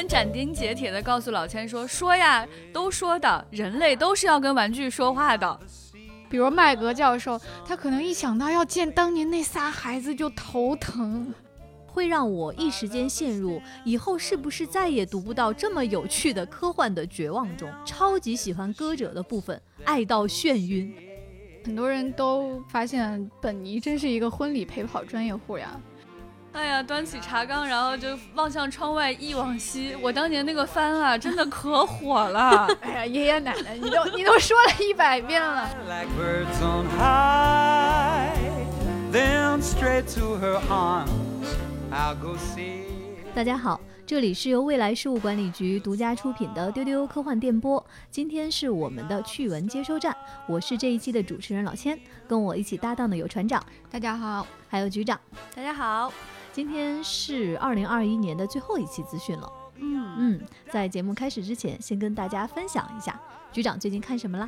很斩钉截铁的告诉老千说：“说呀，都说的，人类都是要跟玩具说话的。”比如麦格教授，他可能一想到要见当年那仨孩子就头疼，会让我一时间陷入以后是不是再也读不到这么有趣的科幻的绝望中。超级喜欢歌者的部分，爱到眩晕。很多人都发现本尼真是一个婚礼陪跑专业户呀。哎呀，端起茶缸，然后就望向窗外忆往昔。我当年那个番啊，真的可火了。哎呀，爷爷奶奶，你都你都说了一百遍了。大家好，这里是由未来事务管理局独家出品的丢丢科幻电波。今天是我们的趣闻接收站，我是这一期的主持人老千，跟我一起搭档的有船长，大家好，还有局长，大家好。今天是二零二一年的最后一期资讯了。嗯嗯，在节目开始之前，先跟大家分享一下，局长最近看什么了？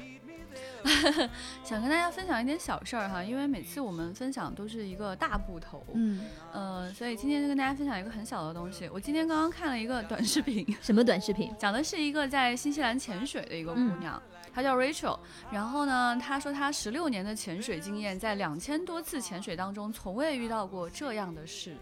想跟大家分享一点小事儿哈，因为每次我们分享都是一个大部头，嗯呃，所以今天就跟大家分享一个很小的东西。我今天刚刚看了一个短视频，什么短视频？讲的是一个在新西兰潜水的一个姑娘，她叫 Rachel。然后呢，她说她十六年的潜水经验，在两千多次潜水当中，从未遇到过这样的事。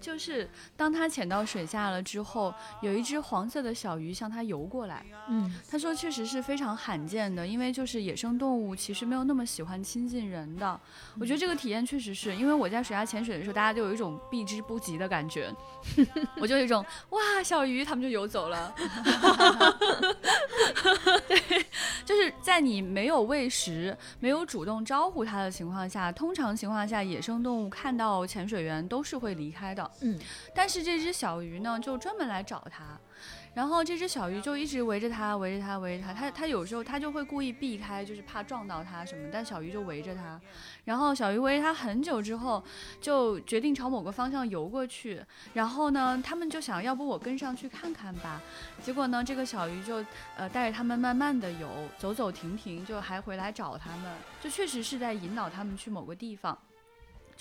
就是当他潜到水下了之后，有一只黄色的小鱼向他游过来。嗯，他说确实是非常罕见的，因为就是野生动物其实没有那么喜欢亲近人的。我觉得这个体验确实是因为我在水下潜水的时候，大家就有一种避之不及的感觉。我就有一种哇，小鱼，他们就游走了。对，就是在你没有喂食、没有主动招呼它的情况下，通常情况下，野生动物看到潜水员都是会离开的。嗯，但是这只小鱼呢，就专门来找它，然后这只小鱼就一直围着它，围着它，围着它。它它有时候它就会故意避开，就是怕撞到它什么。但小鱼就围着它，然后小鱼围着它很久之后，就决定朝某个方向游过去。然后呢，他们就想要不我跟上去看看吧。结果呢，这个小鱼就呃带着他们慢慢的游，走走停停，就还回来找他们，就确实是在引导他们去某个地方。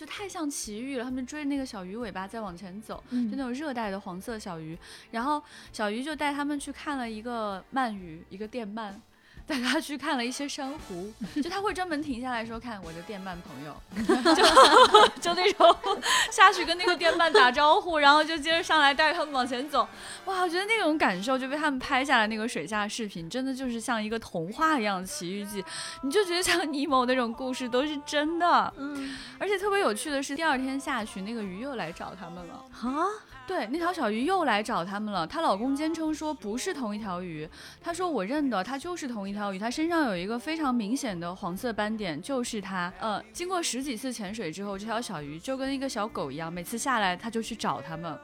就太像奇遇了，他们追着那个小鱼尾巴在往前走，就那种热带的黄色小鱼，然后小鱼就带他们去看了一个鳗鱼，一个电鳗。带他去看了一些珊瑚，就他会专门停下来说：“看我的电鳗朋友。”就就那种下去跟那个电鳗打招呼，然后就接着上来带着他们往前走。哇，我觉得那种感受就被他们拍下来那个水下视频，真的就是像一个童话一样的奇遇记。你就觉得像尼莫那种故事都是真的。嗯，而且特别有趣的是，第二天下去，那个鱼又来找他们了。啊？对，那条小鱼又来找他们了。她老公坚称说不是同一条鱼。他说我认得，它就是同一条鱼。它身上有一个非常明显的黄色斑点，就是它。呃，经过十几次潜水之后，这条小鱼就跟一个小狗一样，每次下来它就去找他们，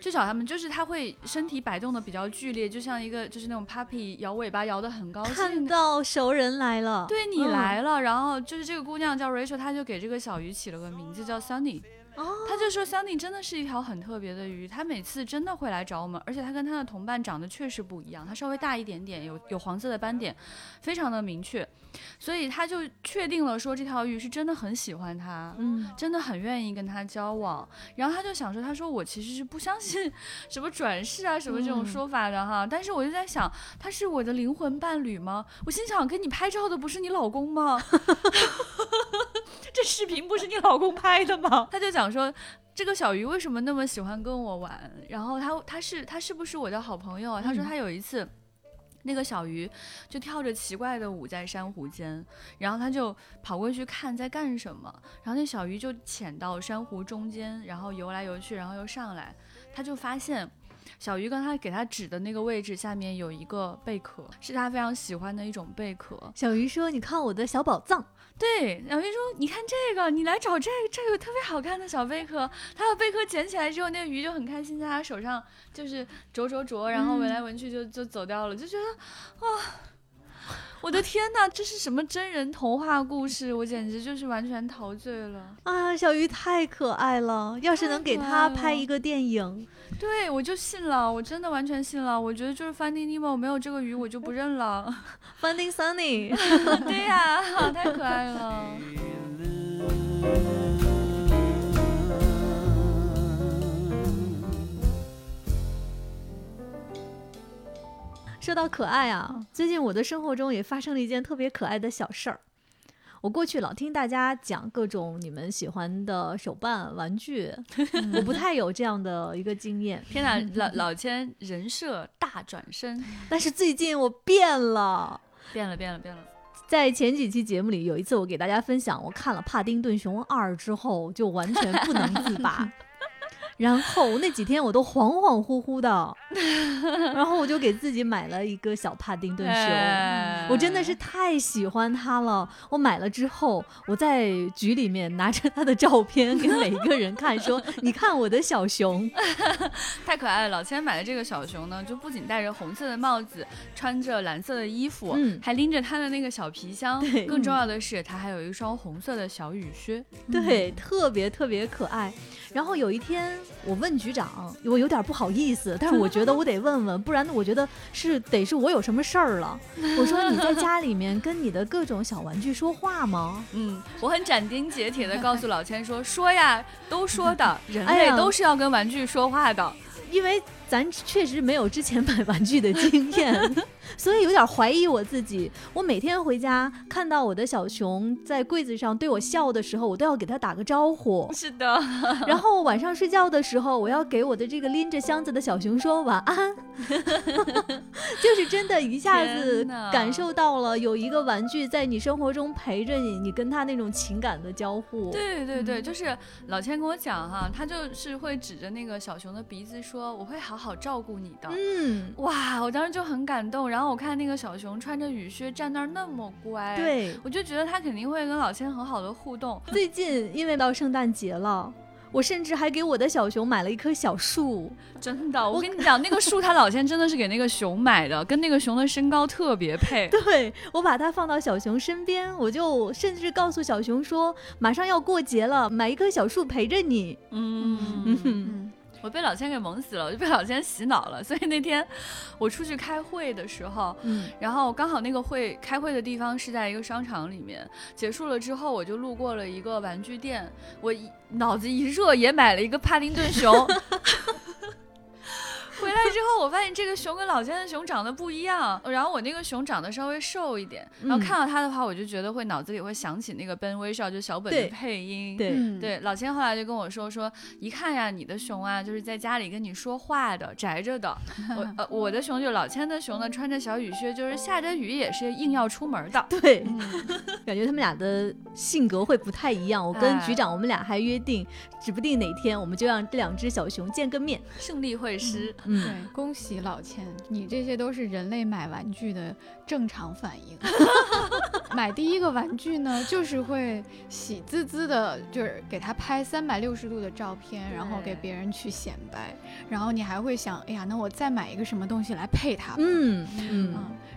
去找他们。就是它会身体摆动的比较剧烈，就像一个就是那种 puppy 摇尾巴摇的很高兴。看到熟人来了，对你来了。然后就是这个姑娘叫 Rachel，她就给这个小鱼起了个名字叫 Sunny。他就说香 y 真的是一条很特别的鱼，他每次真的会来找我们，而且他跟他的同伴长得确实不一样，他稍微大一点点，有有黄色的斑点，非常的明确，所以他就确定了说这条鱼是真的很喜欢他，嗯，真的很愿意跟他交往。然后他就想说，他说我其实是不相信 什么转世啊什么这种说法的哈，但是我就在想，他是我的灵魂伴侣吗？我心想，跟你拍照的不是你老公吗？这视频不是你老公拍的吗？他就讲说，这个小鱼为什么那么喜欢跟我玩？然后他他是他是不是我的好朋友啊？他说他有一次，那个小鱼就跳着奇怪的舞在珊瑚间，然后他就跑过去看在干什么。然后那小鱼就潜到珊瑚中间，然后游来游去，然后又上来，他就发现。小鱼刚才给他指的那个位置下面有一个贝壳，是他非常喜欢的一种贝壳。小鱼说：“你看我的小宝藏。”对，小鱼说：“你看这个，你来找这个，这个特别好看的小贝壳。”他把贝壳捡起来之后，那个鱼就很开心，在他手上就是啄啄啄，然后闻来闻去就就走掉了，就觉得哇。我的天哪，这是什么真人童话故事？我简直就是完全陶醉了啊！小鱼太可爱了，要是能给他拍一个电影，对我就信了，我真的完全信了。我觉得就是 Finding Nemo 没有这个鱼，我就不认了。Finding Sunny，对呀，太可爱了。说到可爱啊，最近我的生活中也发生了一件特别可爱的小事儿。我过去老听大家讲各种你们喜欢的手办玩具，我不太有这样的一个经验。天哪，老 老千人设大转身，但是最近我变了，变了，变了，变了。在前几期节目里，有一次我给大家分享，我看了《帕丁顿熊二》之后，就完全不能自拔。然后那几天我都恍恍惚惚的，然后我就给自己买了一个小帕丁顿熊，我真的是太喜欢它了。我买了之后，我在局里面拿着它的照片给每一个人看，说：“你看我的小熊，太可爱了。”老千买的这个小熊呢，就不仅戴着红色的帽子，穿着蓝色的衣服，嗯，还拎着他的那个小皮箱，对，更重要的是，他还有一双红色的小雨靴，对，特别特别可爱。然后有一天。我问局长，我有点不好意思，但是我觉得我得问问，不然我觉得是得是我有什么事儿了。我说你在家里面跟你的各种小玩具说话吗？嗯，我很斩钉截铁的告诉老千说，说呀，都说的，人类都是要跟玩具说话的，因为。咱确实没有之前买玩具的经验，所以有点怀疑我自己。我每天回家看到我的小熊在柜子上对我笑的时候，我都要给他打个招呼。是的。然后晚上睡觉的时候，我要给我的这个拎着箱子的小熊说晚安。就是真的一下子感受到了有一个玩具在你生活中陪着你，你跟他那种情感的交互。对对对，就是老千跟我讲哈，他就是会指着那个小熊的鼻子说：“我会好。”好照顾你的，嗯，哇，我当时就很感动。然后我看那个小熊穿着雨靴站那儿那么乖，对我就觉得他肯定会跟老千很好的互动。最近因为到圣诞节了，我甚至还给我的小熊买了一棵小树。真的，我跟你讲，那个树他老千真的是给那个熊买的，跟那个熊的身高特别配。对我把它放到小熊身边，我就甚至告诉小熊说，马上要过节了，买一棵小树陪着你。嗯嗯。我被老千给萌死了，我就被老千洗脑了。所以那天我出去开会的时候，嗯，然后刚好那个会开会的地方是在一个商场里面。结束了之后，我就路过了一个玩具店，我脑子一热也买了一个帕丁顿熊。回来之后，我发现这个熊跟老千的熊长得不一样。然后我那个熊长得稍微瘦一点，然后看到它的话，我就觉得会脑子里会想起那个《Ben 微笑》就小本的配音。对对，老千后来就跟我说说，一看呀，你的熊啊，就是在家里跟你说话的，宅着的。我呃，我的熊就老千的熊呢，穿着小雨靴，就是下着雨也是硬要出门的。对，感觉他们俩的性格会不太一样。我跟局长，我们俩还约定，指不定哪天我们就让这两只小熊见个面，胜利会师。对，恭喜老千，你这些都是人类买玩具的正常反应。买第一个玩具呢，就是会喜滋滋的，就是给他拍三百六十度的照片，然后给别人去显摆。然后你还会想，哎呀，那我再买一个什么东西来配它？嗯嗯。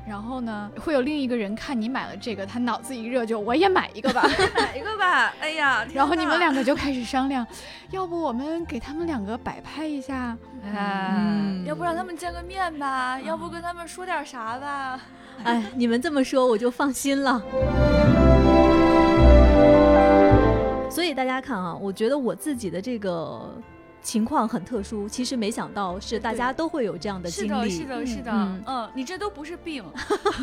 然后呢，会有另一个人看你买了这个，他脑子一热，就我也买一个吧，买一个吧。哎呀，然后你们两个就开始商量，要不我们给他们两个摆拍一下？哎，要不让他们见个面吧？要不跟他们说点啥吧？哎，你们这么说我就放心了。所以大家看啊，我觉得我自己的这个。情况很特殊，其实没想到是大家都会有这样的经历。是的，是的，是的。嗯，你这都不是病。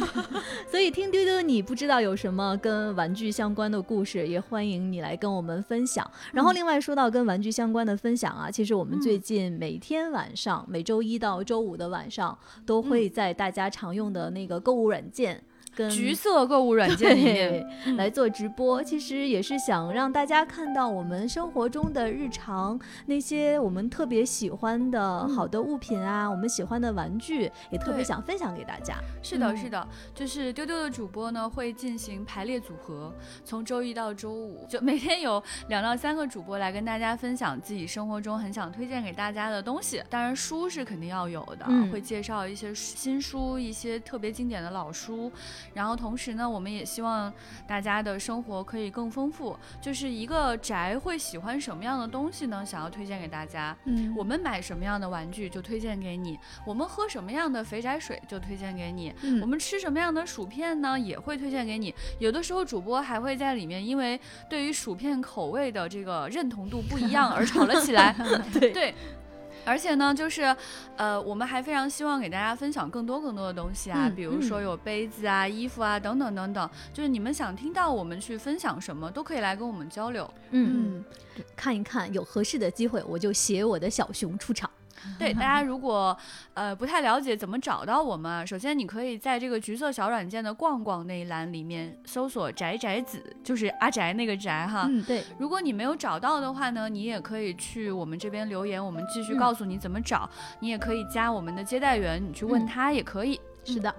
所以听丢丢，你不知道有什么跟玩具相关的故事，也欢迎你来跟我们分享。然后另外说到跟玩具相关的分享啊，其实我们最近每天晚上，每周一到周五的晚上，都会在大家常用的那个购物软件。橘色购物软件里面来做直播，其实也是想让大家看到我们生活中的日常，那些我们特别喜欢的好的物品啊，我们喜欢的玩具，也特别想分享给大家。是的，是的，就是丢丢的主播呢会进行排列组合，从周一到周五，就每天有两到三个主播来跟大家分享自己生活中很想推荐给大家的东西。当然，书是肯定要有的，会介绍一些新书，一些特别经典的老书。然后同时呢，我们也希望大家的生活可以更丰富。就是一个宅会喜欢什么样的东西呢？想要推荐给大家。嗯，我们买什么样的玩具就推荐给你。我们喝什么样的肥宅水就推荐给你。嗯，我们吃什么样的薯片呢？也会推荐给你。有的时候主播还会在里面，因为对于薯片口味的这个认同度不一样而吵了起来。对 对。而且呢，就是，呃，我们还非常希望给大家分享更多更多的东西啊，比如说有杯子啊、衣服啊等等等等，就是你们想听到我们去分享什么，都可以来跟我们交流。嗯，看一看有合适的机会，我就携我的小熊出场。对大家，如果呃不太了解怎么找到我们，首先你可以在这个橘色小软件的逛逛那一栏里面搜索“宅宅子”，就是阿宅那个宅哈。嗯，对。如果你没有找到的话呢，你也可以去我们这边留言，我们继续告诉你怎么找。你也可以加我们的接待员，你去问他也可以。是的。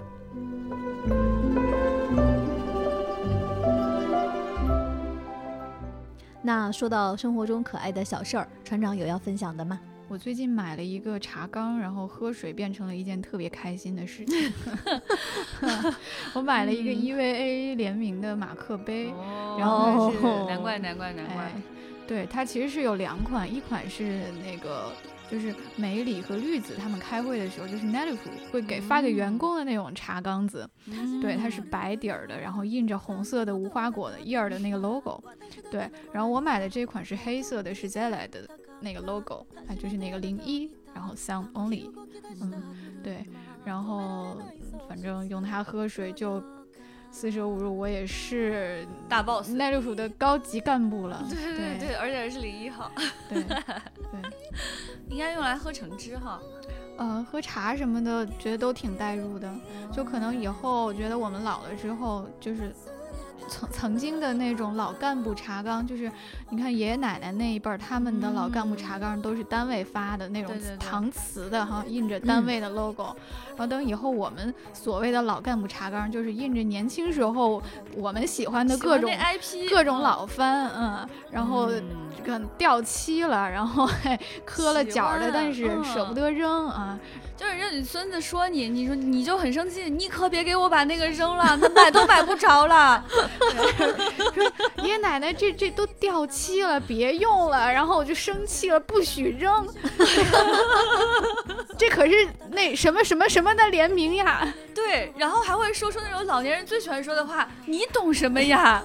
那说到生活中可爱的小事儿，船长有要分享的吗？我最近买了一个茶缸，然后喝水变成了一件特别开心的事情。我买了一个 EVA 联名的马克杯，然后是难怪难怪难怪，对它其实是有两款，一款是那个就是梅里和绿子他们开会的时候，就是 Netflix 会给发给员工的那种茶缸子，对，它是白底儿的，然后印着红色的无花果的叶儿的那个 logo，对，然后我买的这款是黑色的，是 z 来的。那个 logo，它就是那个零一，然后 sound only，嗯，对，然后反正用它喝水就四舍五入，我也是大 boss，耐六鼠的高级干部了。对对对，而且是零一号。对 对，应该用来喝橙汁哈，呃，喝茶什么的，觉得都挺代入的。就可能以后觉得我们老了之后，就是。曾曾经的那种老干部茶缸，就是你看爷爷奶奶那一辈儿，他们的老干部茶缸都是单位发的那种搪瓷的哈，印着单位的 logo。然后等以后我们所谓的老干部茶缸，就是印着年轻时候我们喜欢的各种 IP，各种老番，嗯，然后这个掉漆了，然后 还磕了角的，但是舍不得扔啊。就是让你孙子说你，你说你就很生气，你可别给我把那个扔了，那买都买不着了。说爷爷奶奶这这都掉漆了，别用了。然后我就生气了，不许扔。这可是那什么什么什么的联名呀。对，然后还会说出那种老年人最喜欢说的话，你懂什么呀？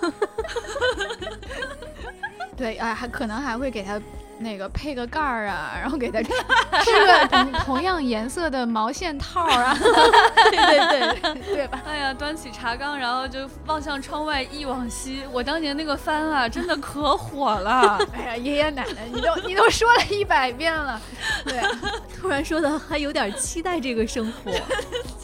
对，哎，还可能还会给他。那个配个盖儿啊，然后给他 织个同同样颜色的毛线套啊，对对对，对吧？哎呀，端起茶缸，然后就望向窗外忆往昔。我当年那个番啊，真的可火了。哎呀，爷爷奶奶，你都你都说了一百遍了。对，突然说的还有点期待这个生活，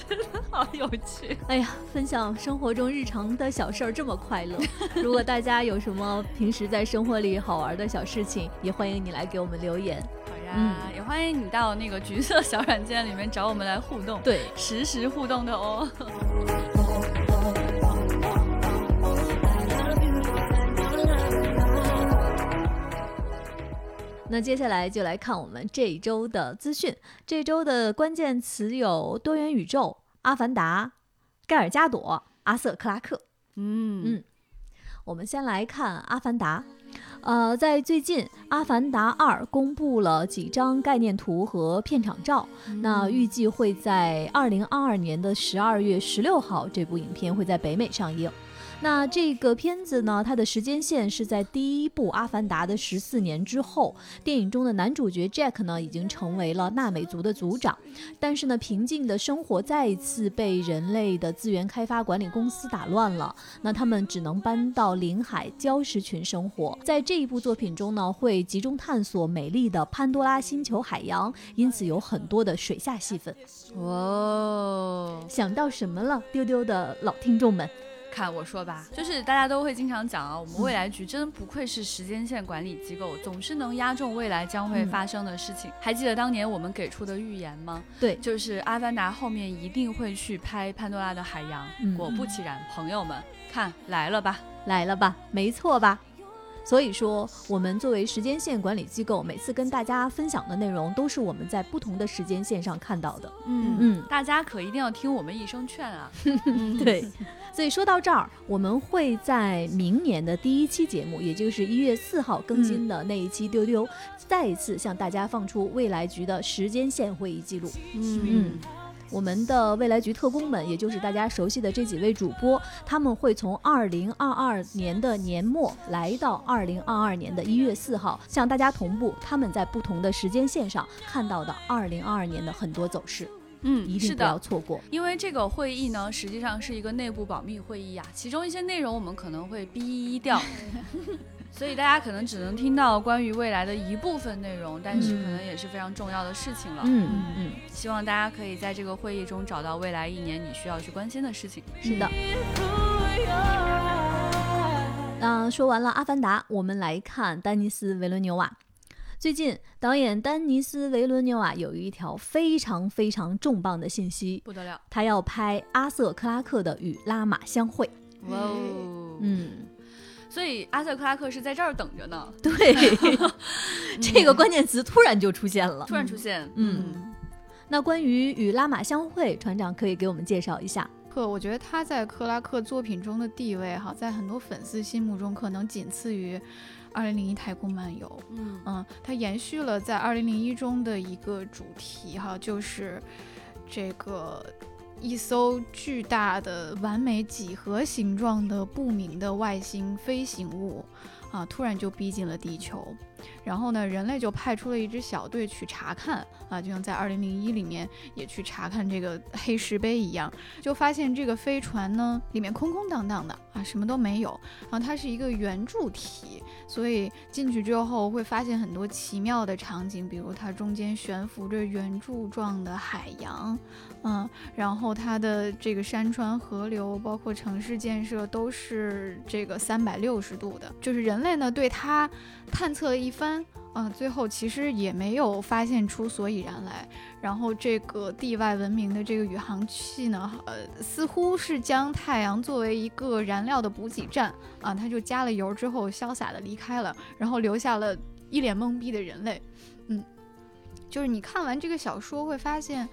真的好有趣。哎呀，分享生活中日常的小事儿这么快乐。如果大家有什么平时在生活里好玩的小事情，也欢迎。你来给我们留言，好呀，也欢迎你到那个橘色小软件里面找我们来互动，对，实时互动的哦。那接下来就来看我们这一周的资讯，这周的关键词有多元宇宙、阿凡达、盖尔加朵、阿瑟克拉克。嗯嗯，我们先来看阿凡达。呃，在最近，《阿凡达二》公布了几张概念图和片场照，那预计会在二零二二年的十二月十六号，这部影片会在北美上映。那这个片子呢？它的时间线是在第一部《阿凡达》的十四年之后。电影中的男主角 Jack 呢，已经成为了纳美族的族长，但是呢，平静的生活再一次被人类的资源开发管理公司打乱了。那他们只能搬到临海礁石群生活。在这一部作品中呢，会集中探索美丽的潘多拉星球海洋，因此有很多的水下戏份。哦，想到什么了，丢丢的老听众们？看我说吧，就是大家都会经常讲啊，我们未来局真不愧是时间线管理机构，总是能压中未来将会发生的事情。还记得当年我们给出的预言吗？对，就是《阿凡达》后面一定会去拍潘多拉的海洋。果不其然，朋友们，看来了吧，来了吧，没错吧？所以说，我们作为时间线管理机构，每次跟大家分享的内容，都是我们在不同的时间线上看到的。嗯嗯，大家可一定要听我们一声劝啊！对。所以说到这儿，我们会在明年的第一期节目，也就是一月四号更新的那一期丢丢，再一次向大家放出未来局的时间线会议记录。嗯，我们的未来局特工们，也就是大家熟悉的这几位主播，他们会从二零二二年的年末来到二零二二年的一月四号，向大家同步他们在不同的时间线上看到的二零二二年的很多走势。嗯，一定不要错过，因为这个会议呢，实际上是一个内部保密会议啊，其中一些内容我们可能会逼掉，所以大家可能只能听到关于未来的一部分内容，但是可能也是非常重要的事情了。嗯嗯嗯，希望大家可以在这个会议中找到未来一年你需要去关心的事情。是的。那说完了《阿凡达》，我们来看丹尼斯·维伦纽瓦。最近，导演丹尼斯·维伦纽瓦有一条非常非常重磅的信息，不得了，他要拍阿瑟·克拉克的《与拉玛相会》。哇哦，嗯，所以阿瑟·克拉克是在这儿等着呢。对，这个关键词突然就出现了，突然出现。嗯，那关于《与拉玛相会》，船长可以给我们介绍一下。克，我觉得他在克拉克作品中的地位，哈，在很多粉丝心目中可能仅次于。二零零一太空漫游，嗯嗯，它延续了在二零零一中的一个主题哈，就是这个一艘巨大的完美几何形状的不明的外星飞行物啊，突然就逼近了地球。然后呢，人类就派出了一支小队去查看啊，就像在二零零一里面也去查看这个 黑石碑一样，就发现这个飞船呢里面空空荡荡的啊，什么都没有。然后它是一个圆柱体，所以进去之后会发现很多奇妙的场景，比如它中间悬浮着圆柱状的海洋，嗯，然后它的这个山川河流，包括城市建设都是这个三百六十度的，就是人类呢对它探测了一。番，嗯，最后其实也没有发现出所以然来。然后这个地外文明的这个宇航器呢，呃，似乎是将太阳作为一个燃料的补给站啊，它就加了油之后潇洒的离开了，然后留下了一脸懵逼的人类。嗯，就是你看完这个小说会发现，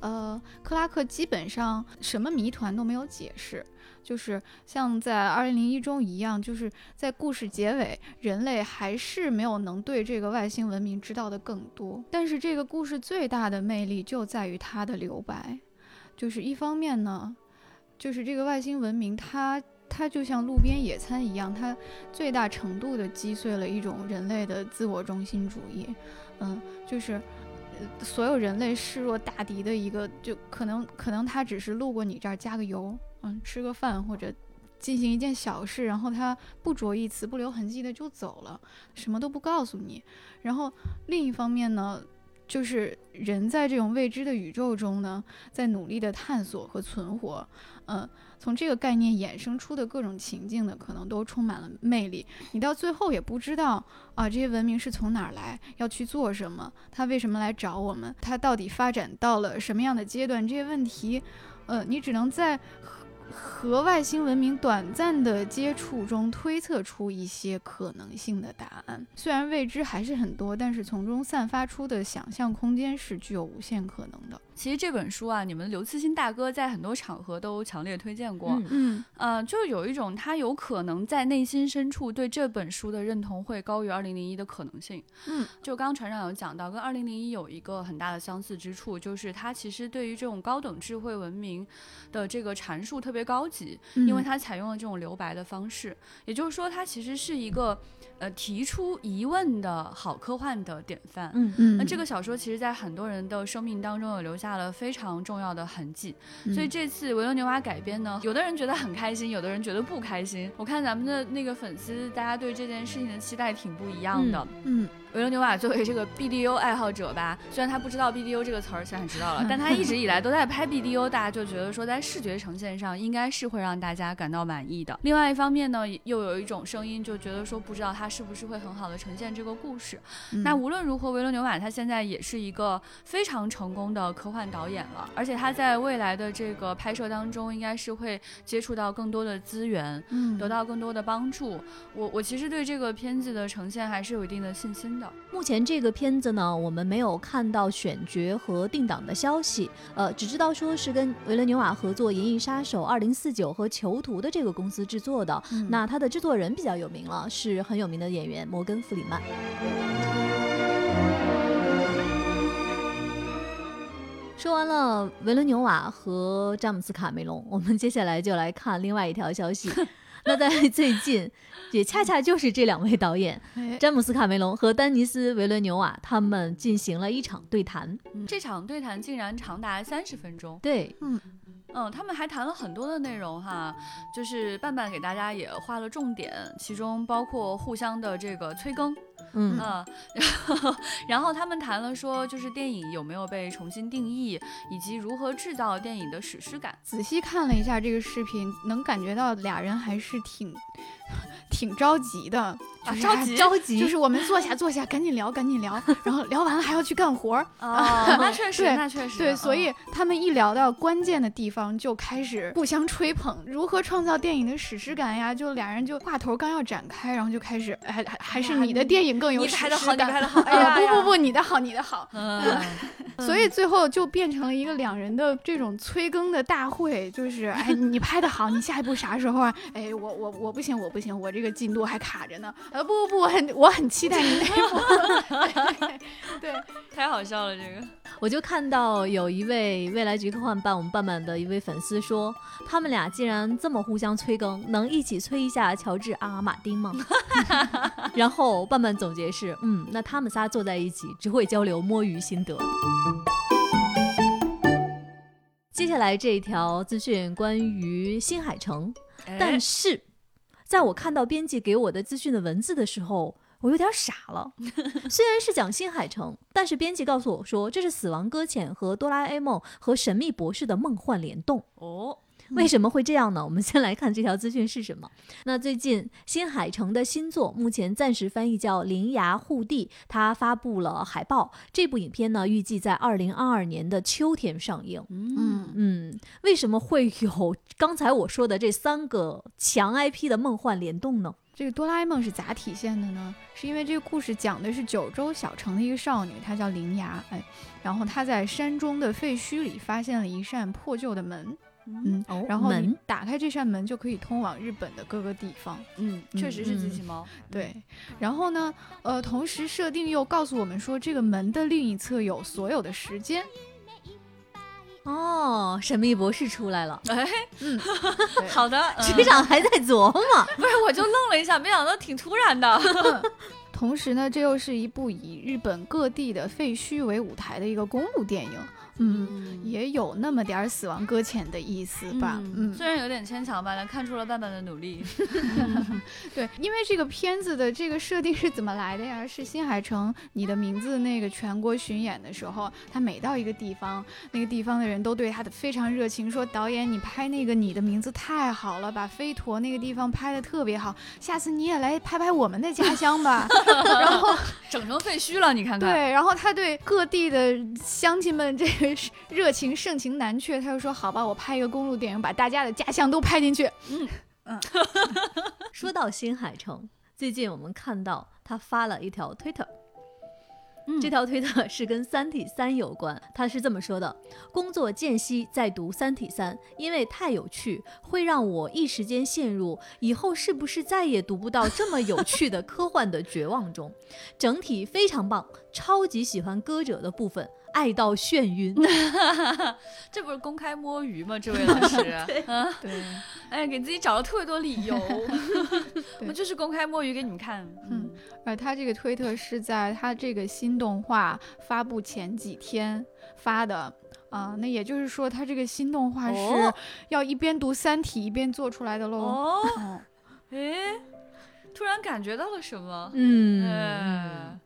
呃，克拉克基本上什么谜团都没有解释。就是像在二零零一中一样，就是在故事结尾，人类还是没有能对这个外星文明知道的更多。但是这个故事最大的魅力就在于它的留白，就是一方面呢，就是这个外星文明它它就像路边野餐一样，它最大程度的击碎了一种人类的自我中心主义，嗯，就是所有人类视若大敌的一个，就可能可能他只是路过你这儿加个油。嗯，吃个饭或者进行一件小事，然后他不着一词、不留痕迹的就走了，什么都不告诉你。然后另一方面呢，就是人在这种未知的宇宙中呢，在努力的探索和存活。嗯，从这个概念衍生出的各种情境呢，可能都充满了魅力。你到最后也不知道啊，这些文明是从哪儿来，要去做什么，他为什么来找我们，他到底发展到了什么样的阶段？这些问题，呃，你只能在。和外星文明短暂的接触中，推测出一些可能性的答案。虽然未知还是很多，但是从中散发出的想象空间是具有无限可能的。其实这本书啊，你们刘慈欣大哥在很多场合都强烈推荐过。嗯嗯，就有一种他有可能在内心深处对这本书的认同会高于二零零一的可能性。嗯，就刚刚船长有讲到，跟二零零一有一个很大的相似之处，就是他其实对于这种高等智慧文明的这个阐述特别高级，因为他采用了这种留白的方式。也就是说，它其实是一个呃提出疑问的好科幻的典范。嗯嗯，那这个小说其实在很多人的生命当中有留下。了非常重要的痕迹，所以这次维罗纽瓦改编呢，有的人觉得很开心，有的人觉得不开心。我看咱们的那个粉丝，大家对这件事情的期待挺不一样的。嗯。维罗纽瓦作为这个 BDU 爱好者吧，虽然他不知道 BDU 这个词儿，现在知道了，但他一直以来都在拍 BDU，大家就觉得说在视觉呈现上应该是会让大家感到满意的。另外一方面呢，又有一种声音就觉得说不知道他是不是会很好的呈现这个故事。那无论如何，维罗纽瓦他现在也是一个非常成功的科幻导演了，而且他在未来的这个拍摄当中，应该是会接触到更多的资源，嗯，得到更多的帮助。我我其实对这个片子的呈现还是有一定的信心的。目前这个片子呢，我们没有看到选角和定档的消息，呃，只知道说是跟维伦纽瓦合作《银翼杀手二零四九》和《囚徒》的这个公司制作的。那它的制作人比较有名了，是很有名的演员摩根·弗里曼。说完了维伦纽瓦和詹姆斯卡梅隆，我们接下来就来看另外一条消息。那在最近，也恰恰就是这两位导演，詹姆斯卡梅隆和丹尼斯维伦纽瓦，他们进行了一场对谈。这场对谈竟然长达三十分钟。对，嗯。嗯，他们还谈了很多的内容哈，就是伴伴给大家也画了重点，其中包括互相的这个催更，嗯然后然后他们谈了说，就是电影有没有被重新定义，以及如何制造电影的史诗感。仔细看了一下这个视频，能感觉到俩人还是挺。挺着急的，啊，着急着急，就是我们坐下坐下，赶紧聊赶紧聊，然后聊完了还要去干活儿啊，那确实那确实对，所以他们一聊到关键的地方就开始互相吹捧，如何创造电影的史诗感呀？就俩人就话头刚要展开，然后就开始，还还还是你的电影更有史诗感，你拍的好，哎呀，不不不，你的好你的好，所以最后就变成了一个两人的这种催更的大会，就是哎，你拍的好，你下一步啥时候啊？哎，我我我不行我不行，我这个。进度还卡着呢，呃，不不不，我很我很期待你那部，对，太好笑了这个。我就看到有一位未来局科幻办我们办办的一位粉丝说，他们俩既然这么互相催更，能一起催一下乔治阿尔马丁吗？然后伴伴总结是，嗯，那他们仨坐在一起只会交流摸鱼心得。接下来这一条资讯关于新海诚，但是。在我看到编辑给我的资讯的文字的时候，我有点傻了。虽然是讲新海诚，但是编辑告诉我说这是《死亡搁浅》和《哆啦 A 梦》和《神秘博士》的梦幻联动哦。为什么会这样呢？我们先来看这条资讯是什么。那最近新海诚的新作，目前暂时翻译叫《铃芽护地》，他发布了海报。这部影片呢，预计在二零二二年的秋天上映。嗯嗯，为什么会有刚才我说的这三个强 IP 的梦幻联动呢？这个哆啦 A 梦是咋体现的呢？是因为这个故事讲的是九州小城的一个少女，她叫铃芽，哎，然后她在山中的废墟里发现了一扇破旧的门。嗯，然后你打开这扇门就可以通往日本的各个地方。嗯，确实是机器猫。对，然后呢，呃，同时设定又告诉我们说，这个门的另一侧有所有的时间。哦，神秘博士出来了。哎，嗯，好的，局长还在琢磨。不是，我就愣了一下，没想到挺突然的。同时呢，这又是一部以日本各地的废墟为舞台的一个公路电影。嗯，也有那么点儿死亡搁浅的意思吧。嗯，虽然有点牵强吧，但看出了伴伴的努力。对，因为这个片子的这个设定是怎么来的呀？是新海诚《你的名字》那个全国巡演的时候，他每到一个地方，那个地方的人都对他的非常热情，说导演你拍那个《你的名字》太好了，把飞陀那个地方拍的特别好，下次你也来拍拍我们的家乡吧。然后整成废墟了，你看看。对，然后他对各地的乡亲们这。热情盛情难却，他就说：“好吧，我拍一个公路电影，把大家的家乡都拍进去。”嗯嗯。说到新海诚，最近我们看到他发了一条推特。这条推特是跟《三体三》有关，他是这么说的：工作间隙在读《三体三》，因为太有趣，会让我一时间陷入以后是不是再也读不到这么有趣的科幻的绝望中。整体非常棒，超级喜欢歌者的部分。爱到眩晕，这不是公开摸鱼吗？这位老师，对，哎，给自己找了特别多理由，我就是公开摸鱼给你们看。嗯，而他这个推特是在他这个新动画发布前几天发的啊，那也就是说，他这个新动画是要一边读《三体》一边做出来的喽。哦，哎，突然感觉到了什么？嗯。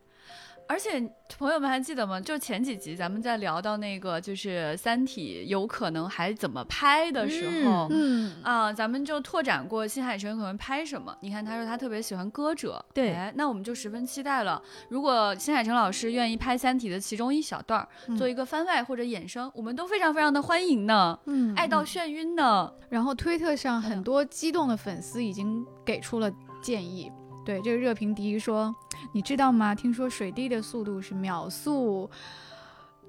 而且朋友们还记得吗？就前几集咱们在聊到那个就是《三体》有可能还怎么拍的时候，嗯啊，咱们就拓展过新海诚可能拍什么。你看他说他特别喜欢歌者，对，哎，那我们就十分期待了。如果新海诚老师愿意拍《三体》的其中一小段儿，做一个番外或者衍生，我们都非常非常的欢迎呢。嗯，爱到眩晕呢。然后推特上很多激动的粉丝已经给出了建议。对这个热评第一说，你知道吗？听说水滴的速度是秒速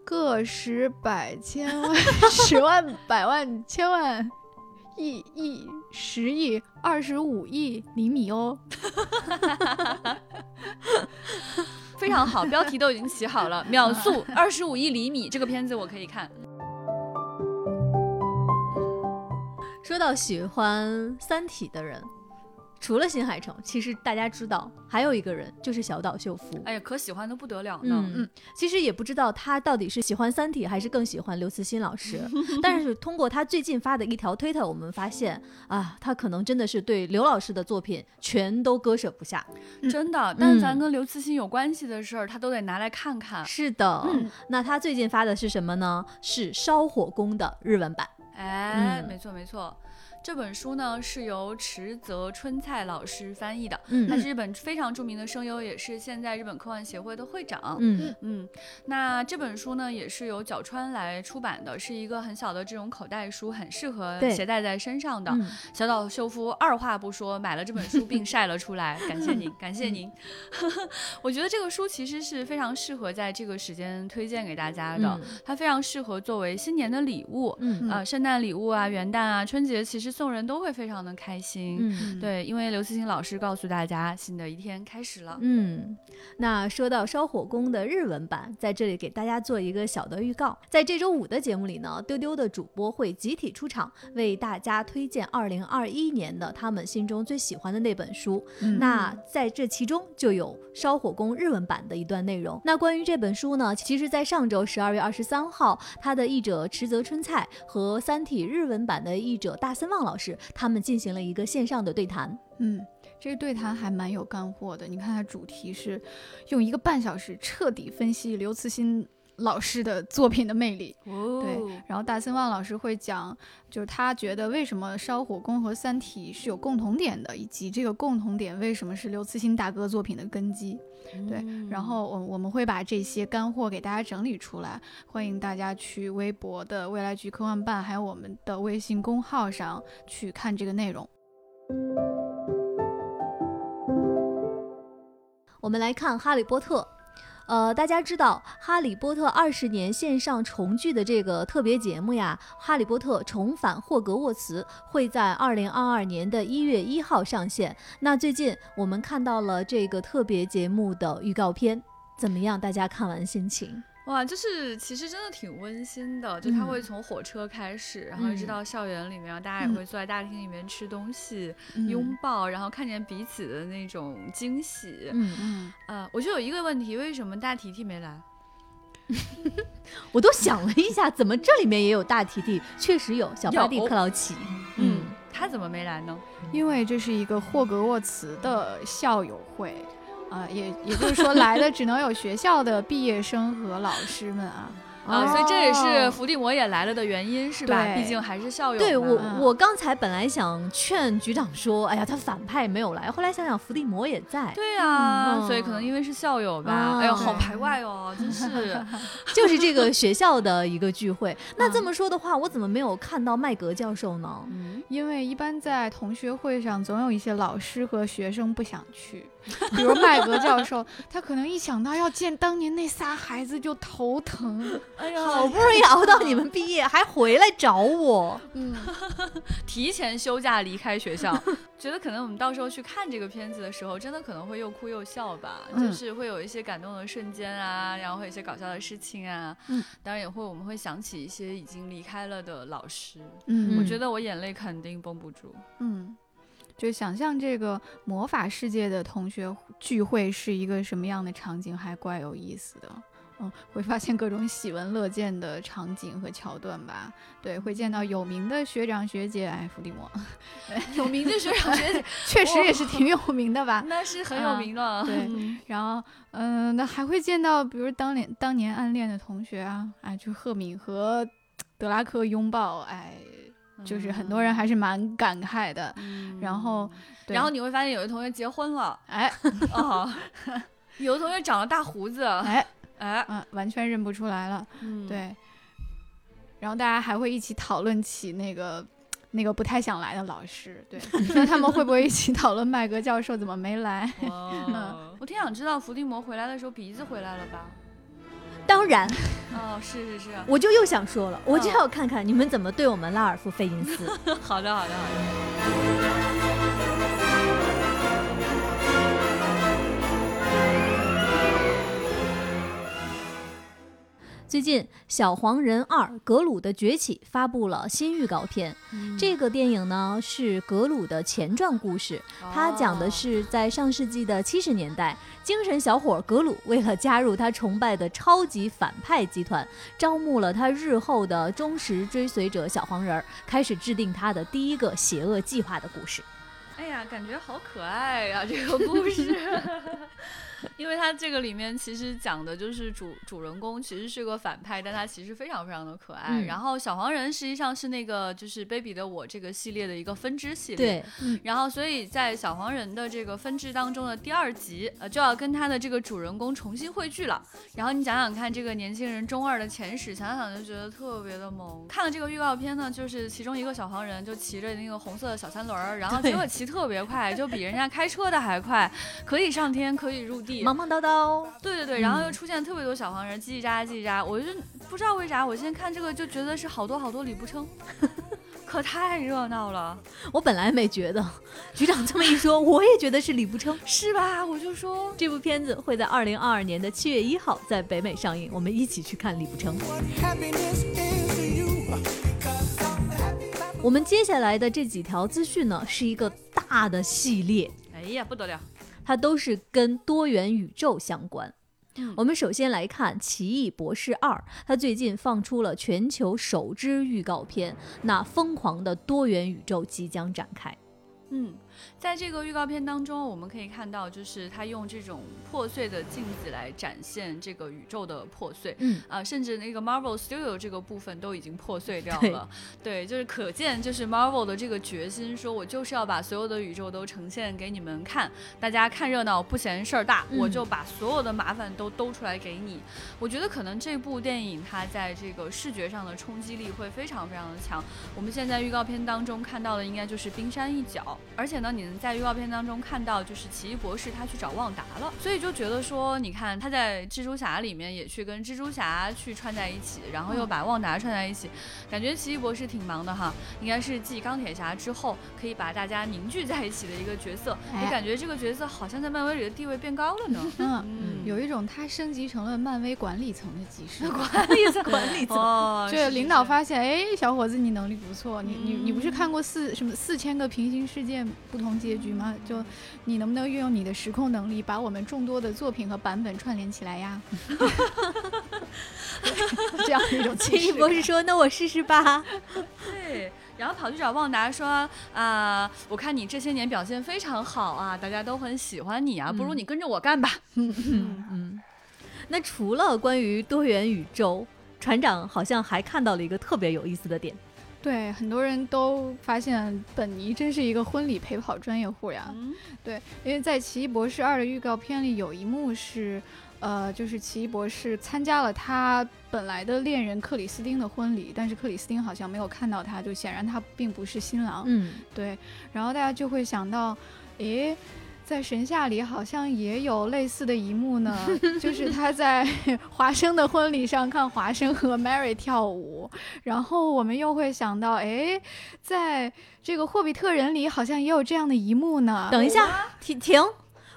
个十百千万 十万百万千万亿亿十亿二十五亿厘米哦 非常好标题都已经起好了秒速二十五亿厘米这个片子我可以看。说到喜欢三体的人除了新海诚，其实大家知道还有一个人就是小岛秀夫。哎呀，可喜欢的不得了呢。嗯嗯，其实也不知道他到底是喜欢《三体》还是更喜欢刘慈欣老师。但是通过他最近发的一条推特，我们发现啊，他可能真的是对刘老师的作品全都割舍不下。真的，但凡跟刘慈欣有关系的事儿，他都得拿来看看。是的，那他最近发的是什么呢？是《烧火宫》的日文版。哎，没错没错。这本书呢是由池泽春菜老师翻译的，嗯，他是日本非常著名的声优，也是现在日本科幻协会的会长，嗯嗯。那这本书呢也是由角川来出版的，是一个很小的这种口袋书，很适合携带在身上的。小岛秀夫二话不说买了这本书并晒了出来，感谢您，感谢您。我觉得这个书其实是非常适合在这个时间推荐给大家的，它非常适合作为新年的礼物，嗯啊，圣诞礼物啊，元旦啊，春节其实。送人都会非常的开心，嗯，对，因为刘慈欣老师告诉大家，新的一天开始了，嗯，那说到烧火工的日文版，在这里给大家做一个小的预告，在这周五的节目里呢，丢丢的主播会集体出场，为大家推荐二零二一年的他们心中最喜欢的那本书，那在这其中就有烧火工日文版的一段内容。那关于这本书呢，其实，在上周十二月二十三号，他的译者池泽春菜和《三体》日文版的译者大森望。老师他们进行了一个线上的对谈，嗯，这个对谈还蛮有干货的。你看，它主题是用一个半小时彻底分析刘慈欣老师的作品的魅力，对。然后大森望老师会讲，就是他觉得为什么《烧火宫》和《三体》是有共同点的，以及这个共同点为什么是刘慈欣大哥作品的根基。对，然后我我们会把这些干货给大家整理出来，欢迎大家去微博的未来局科幻办，还有我们的微信公号上去看这个内容。我们来看《哈利波特》。呃，大家知道《哈利波特》二十年线上重聚的这个特别节目呀，《哈利波特重返霍格沃茨》会在二零二二年的一月一号上线。那最近我们看到了这个特别节目的预告片，怎么样？大家看完心情？哇，就是其实真的挺温馨的，就他会从火车开始，然后一直到校园里面，大家也会坐在大厅里面吃东西、拥抱，然后看见彼此的那种惊喜。嗯嗯，呃，我就有一个问题，为什么大提提没来？我都想了一下，怎么这里面也有大提提？确实有小巴蒂克劳奇。嗯，他怎么没来呢？因为这是一个霍格沃茨的校友会。啊，也也就是说，来的只能有学校的毕业生和老师们啊。啊，所以这也是伏地魔也来了的原因，是吧？毕竟还是校友。对我，我刚才本来想劝局长说，哎呀，他反派没有来。后来想想，伏地魔也在。对啊，所以可能因为是校友吧。哎呦，好排外哦，真是。就是这个学校的一个聚会。那这么说的话，我怎么没有看到麦格教授呢？嗯，因为一般在同学会上，总有一些老师和学生不想去。比如麦格教授，他可能一想到要见当年那仨孩子就头疼。哎呀，好不容易熬到你们毕业，还回来找我，嗯，提前休假离开学校，觉得可能我们到时候去看这个片子的时候，真的可能会又哭又笑吧，就是会有一些感动的瞬间啊，然后会有一些搞笑的事情啊，嗯，当然也会我们会想起一些已经离开了的老师，嗯，我觉得我眼泪肯定绷不住，嗯。就想象这个魔法世界的同学聚会是一个什么样的场景，还怪有意思的。嗯，会发现各种喜闻乐见的场景和桥段吧。对，会见到有名的学长学姐，哎，伏地魔，有名的学长学姐，确实也是挺有名的吧？那是很有名的。对，然后，嗯，那还会见到，比如当年当年暗恋的同学啊，哎，就赫敏和德拉克拥抱，哎。就是很多人还是蛮感慨的，然后，然后你会发现有的同学结婚了，哎，哦，有的同学长了大胡子，哎，哎，嗯，完全认不出来了，对，然后大家还会一起讨论起那个那个不太想来的老师，对，你说他们会不会一起讨论麦格教授怎么没来？嗯我挺想知道伏地魔回来的时候鼻子回来了吧？当然，哦，是是是，我就又想说了，我就要看看你们怎么对我们拉尔夫费因斯。好的，好的，好的。最近，《小黄人二：格鲁的崛起》发布了新预告片。这个电影呢是格鲁的前传故事，它讲的是在上世纪的七十年代，精神小伙格鲁为了加入他崇拜的超级反派集团，招募了他日后的忠实追随者小黄人，开始制定他的第一个邪恶计划的故事。哎呀，感觉好可爱呀，这个故事。因为他这个里面其实讲的就是主主人公其实是个反派，但他其实非常非常的可爱。然后小黄人实际上是那个就是《Baby 的我》这个系列的一个分支系列。对。然后所以在小黄人的这个分支当中的第二集，呃，就要跟他的这个主人公重新汇聚了。然后你想想看，这个年轻人中二的前史，想想就觉得特别的萌。看了这个预告片呢，就是其中一个小黄人就骑着那个红色的小三轮，然后结果骑特别快，就比人家开车的还快，可以上天，可以入。忙忙叨叨，对对对，然后又出现特别多小黄人，叽叽喳喳，叽叽喳，我就不知道为啥，我现在看这个就觉得是好多好多李不称，可太热闹了。我本来没觉得，局长这么一说，我也觉得是李不称，是吧？我就说这部片子会在二零二二年的七月一号在北美上映，我们一起去看李不称。我们接下来的这几条资讯呢，是一个大的系列，哎呀，不得了。它都是跟多元宇宙相关。我们首先来看《奇异博士二》，它最近放出了全球首支预告片，那疯狂的多元宇宙即将展开。嗯。在这个预告片当中，我们可以看到，就是他用这种破碎的镜子来展现这个宇宙的破碎。嗯啊，甚至那个 Marvel Studio 这个部分都已经破碎掉了。对，就是可见，就是 Marvel 的这个决心，说我就是要把所有的宇宙都呈现给你们看，大家看热闹不嫌事儿大，我就把所有的麻烦都兜出来给你。我觉得可能这部电影它在这个视觉上的冲击力会非常非常的强。我们现在预告片当中看到的应该就是冰山一角，而且呢。你能在预告片当中看到，就是奇异博士他去找旺达了，所以就觉得说，你看他在蜘蛛侠里面也去跟蜘蛛侠去串在一起，然后又把旺达串在一起，感觉奇异博士挺忙的哈，应该是继钢铁侠之后可以把大家凝聚在一起的一个角色，也感觉这个角色好像在漫威里的地位变高了呢。嗯，有一种他升级成了漫威管理层的即视 管理层，管理层，就领导发现，哎，小伙子你能力不错，你你你不是看过四什么四千个平行世界？不同结局吗？就你能不能运用你的时空能力，把我们众多的作品和版本串联起来呀？这样一种 奇异博士说：“那我试试吧。”对，然后跑去找旺达说：“啊，我看你这些年表现非常好啊，大家都很喜欢你啊，不如你跟着我干吧。”嗯嗯。那除了关于多元宇宙，船长好像还看到了一个特别有意思的点。对，很多人都发现本尼真是一个婚礼陪跑专业户呀。对，因为在《奇异博士二》的预告片里有一幕是，呃，就是奇异博士参加了他本来的恋人克里斯汀的婚礼，但是克里斯汀好像没有看到他，就显然他并不是新郎。嗯，对，然后大家就会想到，诶。在神夏里好像也有类似的一幕呢，就是他在 华生的婚礼上看华生和 Mary 跳舞，然后我们又会想到，哎，在这个霍比特人里好像也有这样的一幕呢。等一下，停停，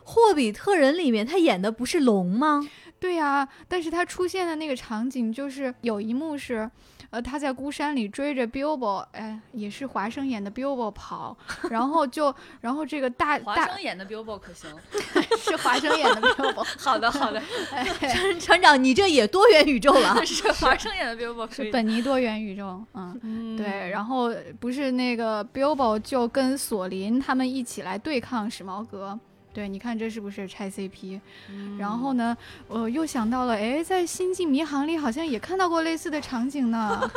霍比特人里面他演的不是龙吗？对呀，但是他出现的那个场景就是有一幕是。呃，他在孤山里追着 Bilbo，哎，也是华生演的 Bilbo 跑，然后就，然后这个大华生演的 Bilbo 可行，是华生演的 Bilbo。好的，好的，船船长，你这也多元宇宙了，是华生演的 Bilbo，是本尼多元宇宙，嗯，对，然后不是那个 Bilbo 就跟索林他们一起来对抗史矛革。对，你看这是不是拆 CP？然后呢，我又想到了，哎，在《星际迷航》里好像也看到过类似的场景呢。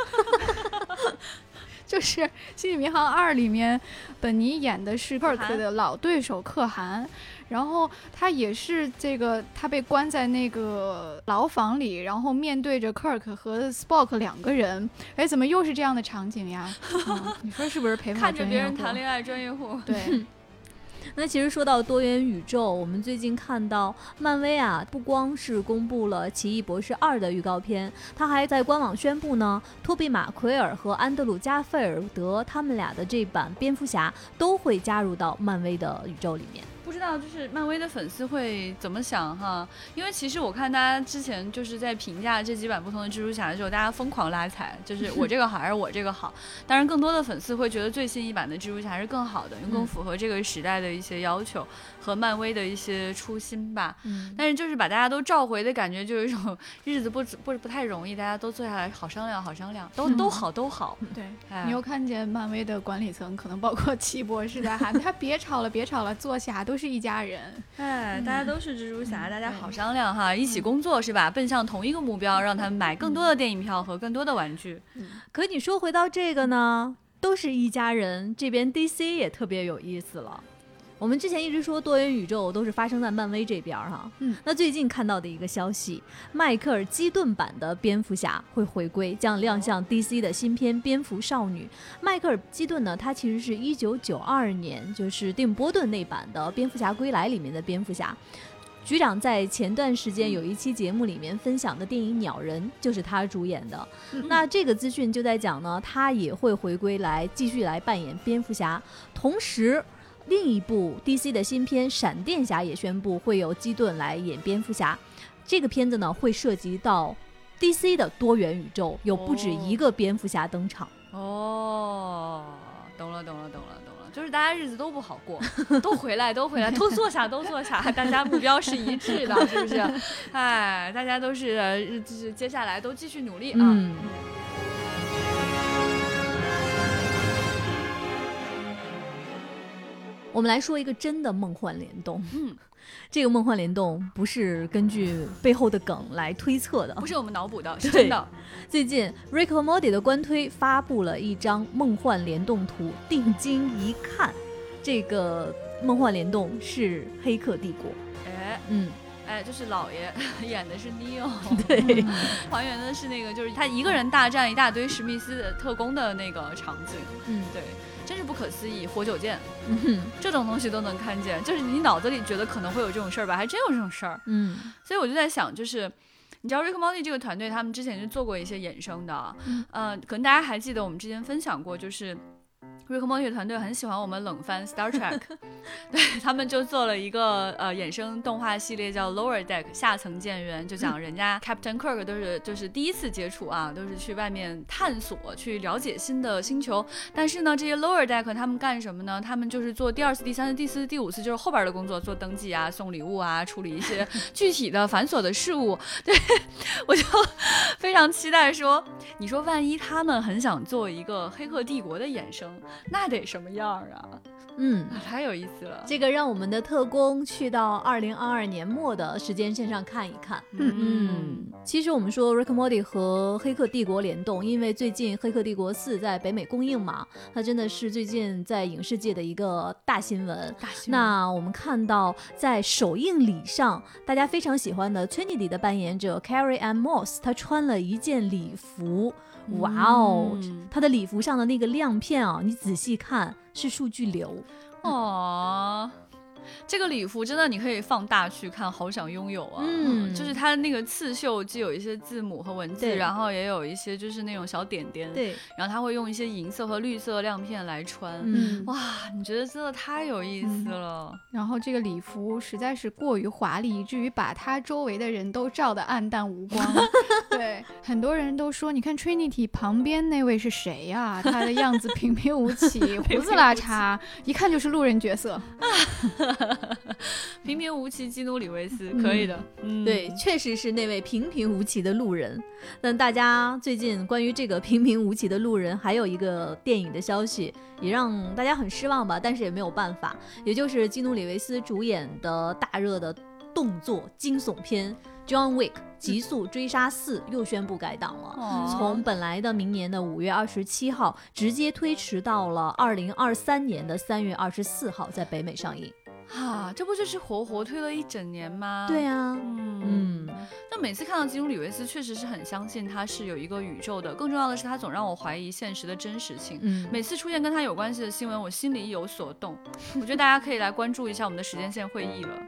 就是《星际迷航二》里面，本尼演的是 Kirk 的老对手可汗，然后他也是这个，他被关在那个牢房里，然后面对着 Kirk 和 Spock 两个人，哎，怎么又是这样的场景呀？你说是不是陪跑看着别人谈恋爱专业户？对。那其实说到多元宇宙，我们最近看到漫威啊，不光是公布了《奇异博士二》的预告片，他还在官网宣布呢，托比·马奎尔和安德鲁·加菲尔德他们俩的这版蝙蝠侠都会加入到漫威的宇宙里面。不知道就是漫威的粉丝会怎么想哈？因为其实我看大家之前就是在评价这几版不同的蜘蛛侠的时候，大家疯狂拉踩，就是我这个好还是我这个好。当然，更多的粉丝会觉得最新一版的蜘蛛侠是更好的，因为更符合这个时代的一些要求和漫威的一些初心吧。嗯。但是就是把大家都召回的感觉，就有一种日子不不不太容易，大家都坐下来好商量，好商量，都都好都好。对。你又看见漫威的管理层，可能包括奇博士在喊他别吵了，别吵了，坐下都。都是一家人，哎，大家都是蜘蛛侠，大家好商量哈，一起工作是吧？奔向同一个目标，让他们买更多的电影票和更多的玩具。可你说回到这个呢，都是一家人，这边 DC 也特别有意思了。我们之前一直说多元宇宙都是发生在漫威这边哈，嗯，那最近看到的一个消息，迈克尔·基顿版的蝙蝠侠会回归，将亮相 DC 的新片《蝙蝠少女》。迈克尔·基顿呢，他其实是一九九二年就是蒂姆·波顿那版的《蝙蝠侠归来》里面的蝙蝠侠。局长在前段时间有一期节目里面分享的电影《鸟人》就是他主演的。那这个资讯就在讲呢，他也会回归来继续来扮演蝙蝠侠，同时。另一部 DC 的新片《闪电侠》也宣布会由基顿来演蝙蝠侠。这个片子呢，会涉及到 DC 的多元宇宙，有不止一个蝙蝠侠登场。哦，懂了，懂了，懂了，懂了，就是大家日子都不好过，都回来，都回来，都坐下，都坐下，大家目标是一致的，是不是？哎，大家都是，就是接下来都继续努力啊。我们来说一个真的梦幻联动。嗯，这个梦幻联动不是根据背后的梗来推测的，不是我们脑补的，是真的。最近，Rick 和 Morty 的官推发布了一张梦幻联动图，定睛一看，这个梦幻联动是《黑客帝国》。哎，嗯，哎，就是老爷 演的是 Neo，对，还原的是那个就是他一个人大战一大堆史密斯的特工的那个场景。嗯，对。真是不可思议，活久见，这种东西都能看见，就是你脑子里觉得可能会有这种事儿吧，还真有这种事儿。嗯，所以我就在想，就是你知道 Rick Morty 这个团队，他们之前是做过一些衍生的，嗯，可能大家还记得我们之前分享过，就是。瑞克莫蒂团队很喜欢我们冷番 Star Trek，对他们就做了一个呃衍生动画系列叫 Lower Deck 下层舰员，就讲人家 Captain Kirk 都是就是第一次接触啊，都是去外面探索去了解新的星球。但是呢，这些 Lower Deck 他们干什么呢？他们就是做第二次、第三次、第四次、第五次，就是后边的工作，做登记啊、送礼物啊、处理一些 具体的繁琐的事务。对我就非常期待说，你说万一他们很想做一个黑客帝国的衍生。那得什么样啊？嗯，太有意思了。这个让我们的特工去到二零二二年末的时间线上看一看。嗯，其实我们说《Rick Morty》和《黑客帝国》联动，因为最近《黑客帝国四》在北美公映嘛，它真的是最近在影视界的一个大新闻。大新闻。那我们看到在首映礼上，大家非常喜欢的 Trinity 的扮演者 Carrie Ann Moss，她穿了一件礼服。哇哦，它的礼服上的那个亮片啊，你仔细看是数据流哦。这个礼服真的你可以放大去看，好想拥有啊！嗯，就是它的那个刺绣既有一些字母和文字，然后也有一些就是那种小点点。对，然后他会用一些银色和绿色亮片来穿。嗯，哇，你觉得真的太有意思了。然后这个礼服实在是过于华丽，以至于把他周围的人都照得暗淡无光。对，很多人都说，你看 Trinity 旁边那位是谁呀？他的样子平平无奇，胡子拉碴，一看就是路人角色。平平无奇，基努里维斯可以的。嗯对，确实是那位平平无奇的路人。那大家最近关于这个平平无奇的路人，还有一个电影的消息，也让大家很失望吧？但是也没有办法，也就是基努里维斯主演的大热的动作惊悚片《John Wick：极速追杀四》又宣布改档了，从本来的明年的五月二十七号，直接推迟到了二零二三年的三月二十四号，在北美上映。哈，这不就是活活推了一整年吗？对啊，嗯，那每次看到基努里维斯，确实是很相信他是有一个宇宙的。更重要的是，他总让我怀疑现实的真实性。嗯，每次出现跟他有关系的新闻，我心里有所动。我觉得大家可以来关注一下我们的时间线会议了。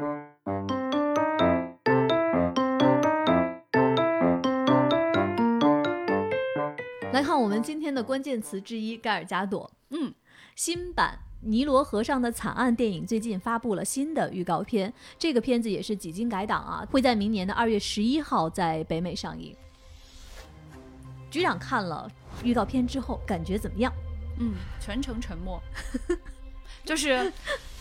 来看我们今天的关键词之一——盖尔加朵。嗯。新版尼罗河上的惨案电影最近发布了新的预告片，这个片子也是几经改档啊，会在明年的二月十一号在北美上映。局长看了预告片之后，感觉怎么样？嗯，全程沉默，就是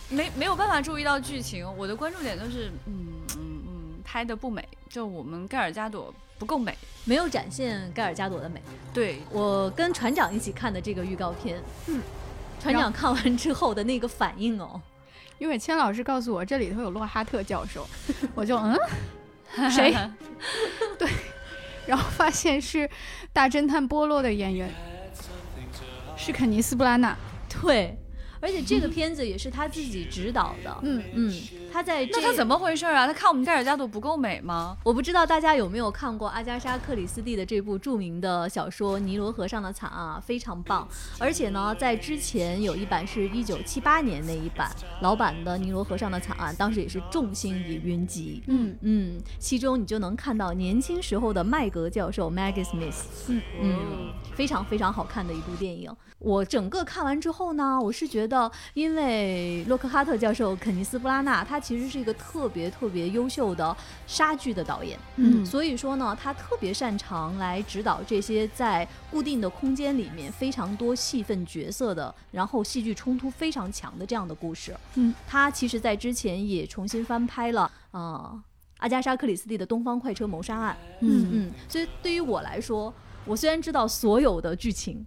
没没有办法注意到剧情。我的关注点都是，嗯嗯嗯，拍的不美，就我们盖尔加朵不够美，没有展现盖尔加朵的美。对我跟船长一起看的这个预告片，嗯，船长看完之后的那个反应哦，因为千老师告诉我这里头有洛哈特教授，我就嗯，谁？对，然后发现是大侦探波洛的演员。是肯尼斯·布拉纳，对，而且这个片子也是他自己指导的。嗯嗯。他在那他怎么回事啊？他看我们盖尔加朵不够美吗？我不知道大家有没有看过阿加莎·克里斯蒂的这部著名的小说《尼罗河上的惨案》啊，非常棒。而且呢，在之前有一版是一九七八年那一版老版的《尼罗河上的惨案》，当时也是众星已云集。嗯嗯，其中你就能看到年轻时候的麦格教授 Maggie Smith。嗯嗯，非常非常好看的一部电影。我整个看完之后呢，我是觉得，因为洛克哈特教授肯尼斯·布拉纳他。其实是一个特别特别优秀的杀剧的导演，嗯，所以说呢，他特别擅长来指导这些在固定的空间里面非常多戏份角色的，然后戏剧冲突非常强的这样的故事。嗯，他其实在之前也重新翻拍了啊阿加莎·克里斯蒂的《东方快车谋杀案》。嗯嗯，所以对于我来说，我虽然知道所有的剧情。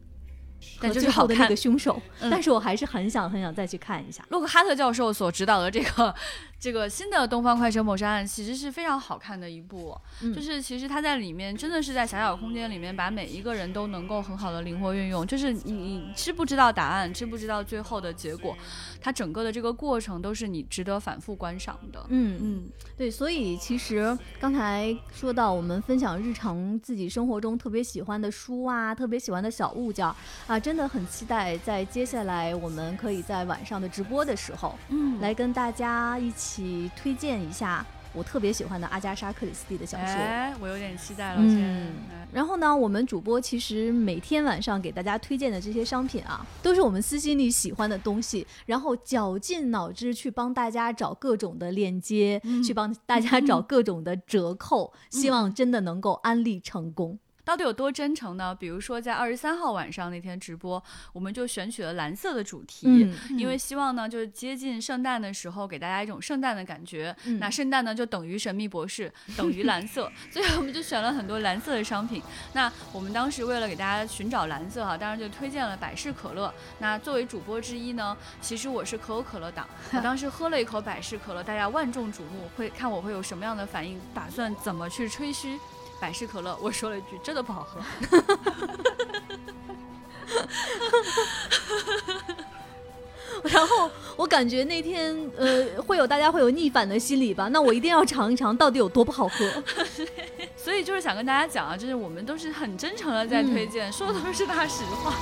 但最好的那个凶手，但是我还是很想很想再去看一下洛克哈特教授所指导的这个。这个新的《东方快车谋杀案》其实是非常好看的一部，就是其实它在里面真的是在狭小空间里面把每一个人都能够很好的灵活运用，就是你你知不知道答案，知不知道最后的结果，它整个的这个过程都是你值得反复观赏的。嗯嗯，对，所以其实刚才说到我们分享日常自己生活中特别喜欢的书啊，特别喜欢的小物件啊，真的很期待在接下来我们可以在晚上的直播的时候，嗯，来跟大家一起。起推荐一下我特别喜欢的阿加莎·克里斯蒂的小说，哎，我有点期待了。嗯，然后呢，我们主播其实每天晚上给大家推荐的这些商品啊，都是我们私心里喜欢的东西，然后绞尽脑汁去帮大家找各种的链接，去帮大家 找各种的折扣，希望真的能够安利成功。到底有多真诚呢？比如说在二十三号晚上那天直播，我们就选取了蓝色的主题，因为希望呢，就是接近圣诞的时候给大家一种圣诞的感觉。那圣诞呢就等于神秘博士，等于蓝色，所以我们就选了很多蓝色的商品。那我们当时为了给大家寻找蓝色哈，当然就推荐了百事可乐。那作为主播之一呢，其实我是可口可乐党。我当时喝了一口百事可乐，大家万众瞩目，会看我会有什么样的反应，打算怎么去吹嘘。百事可乐，我说了一句，真的不好喝。然后我感觉那天呃会有大家会有逆反的心理吧，那我一定要尝一尝到底有多不好喝。所以就是想跟大家讲啊，就是我们都是很真诚的在推荐，说的都是大实话。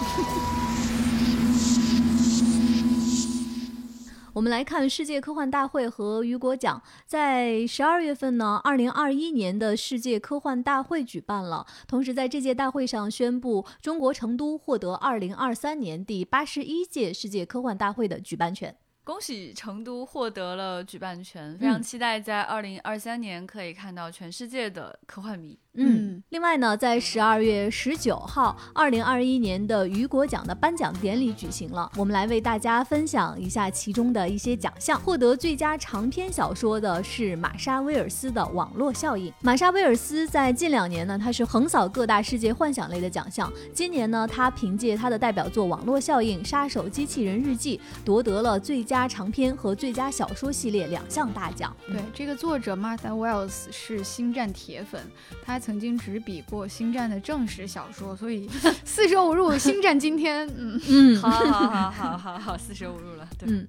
我们来看世界科幻大会和雨果奖，在十二月份呢，二零二一年的世界科幻大会举办了，同时在这届大会上宣布，中国成都获得二零二三年第八十一届世界科幻大会的举办权。恭喜成都获得了举办权，非常期待在二零二三年可以看到全世界的科幻迷。嗯，嗯另外呢，在十二月十九号，二零二一年的雨果奖的颁奖典礼举行了。我们来为大家分享一下其中的一些奖项。获得最佳长篇小说的是玛莎·威尔斯的《网络效应》。玛莎·威尔斯在近两年呢，他是横扫各大世界幻想类的奖项。今年呢，他凭借他的代表作《网络效应：杀手机器人日记》夺得了最佳长篇和最佳小说系列两项大奖。对，这个作者 Martha Wells 是星战铁粉，他。曾经执笔过《星战》的正史小说，所以 四舍五入，《星战》今天，嗯。嗯，好好好好好好，四舍五入了。对，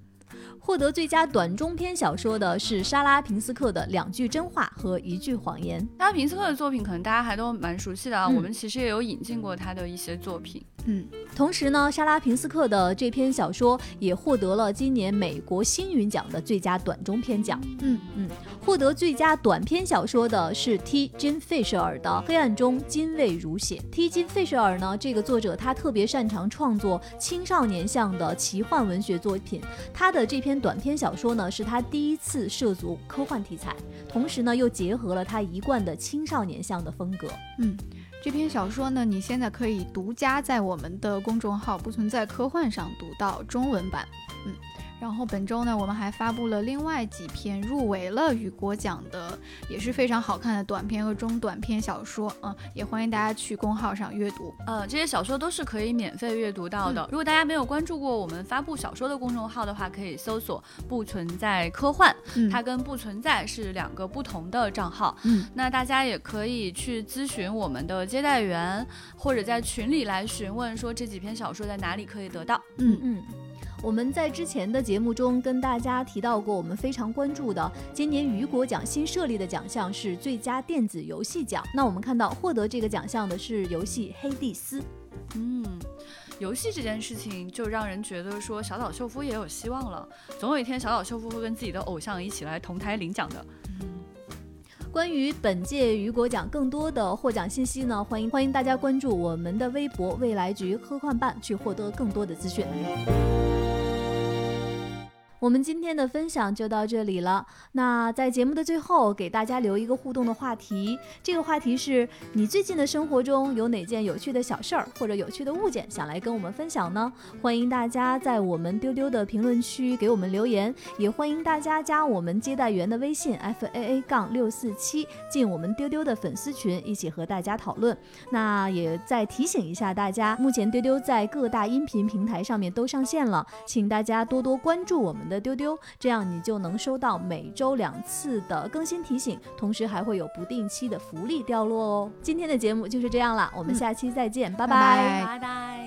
获得最佳短中篇小说的是莎拉平斯克的《两句真话和一句谎言》。莎拉平斯克的作品可能大家还都蛮熟悉的啊，我们其实也有引进过他的一些作品。嗯，同时呢，莎拉平斯克的这篇小说也获得了今年美国星云奖的最佳短中篇奖。嗯嗯，获得最佳短篇小说的是 T. 金费舍尔的《黑暗中金卫如血》。T. 金费舍尔呢，这个作者他特别擅长创作青少年向的奇幻文学作品。他的这篇篇短篇小说呢，是他第一次涉足科幻题材，同时呢，又结合了他一贯的青少年向的风格。嗯。这篇小说呢，你现在可以独家在我们的公众号“不存在科幻”上读到中文版。嗯。然后本周呢，我们还发布了另外几篇入围了雨果奖的，也是非常好看的短篇和中短篇小说啊，也欢迎大家去公号上阅读。呃，这些小说都是可以免费阅读到的。如果大家没有关注过我们发布小说的公众号的话，可以搜索“不存在科幻”，它跟“不存在”是两个不同的账号。嗯，那大家也可以去咨询我们的接待员，或者在群里来询问说这几篇小说在哪里可以得到。嗯嗯。我们在之前的节目中跟大家提到过，我们非常关注的今年雨果奖新设立的奖项是最佳电子游戏奖。那我们看到获得这个奖项的是游戏《黑蒂斯》。嗯，游戏这件事情就让人觉得说小岛秀夫也有希望了，总有一天小岛秀夫会跟自己的偶像一起来同台领奖的。嗯关于本届雨果奖更多的获奖信息呢，欢迎欢迎大家关注我们的微博“未来局科幻办”去获得更多的资讯。我们今天的分享就到这里了。那在节目的最后，给大家留一个互动的话题。这个话题是你最近的生活中有哪件有趣的小事儿或者有趣的物件想来跟我们分享呢？欢迎大家在我们丢丢的评论区给我们留言，也欢迎大家加我们接待员的微信 f a a 杠六四七，进我们丢丢的粉丝群，一起和大家讨论。那也再提醒一下大家，目前丢丢在各大音频平台上面都上线了，请大家多多关注我们。的丢丢，这样你就能收到每周两次的更新提醒，同时还会有不定期的福利掉落哦。今天的节目就是这样了，我们下期再见，拜拜拜拜。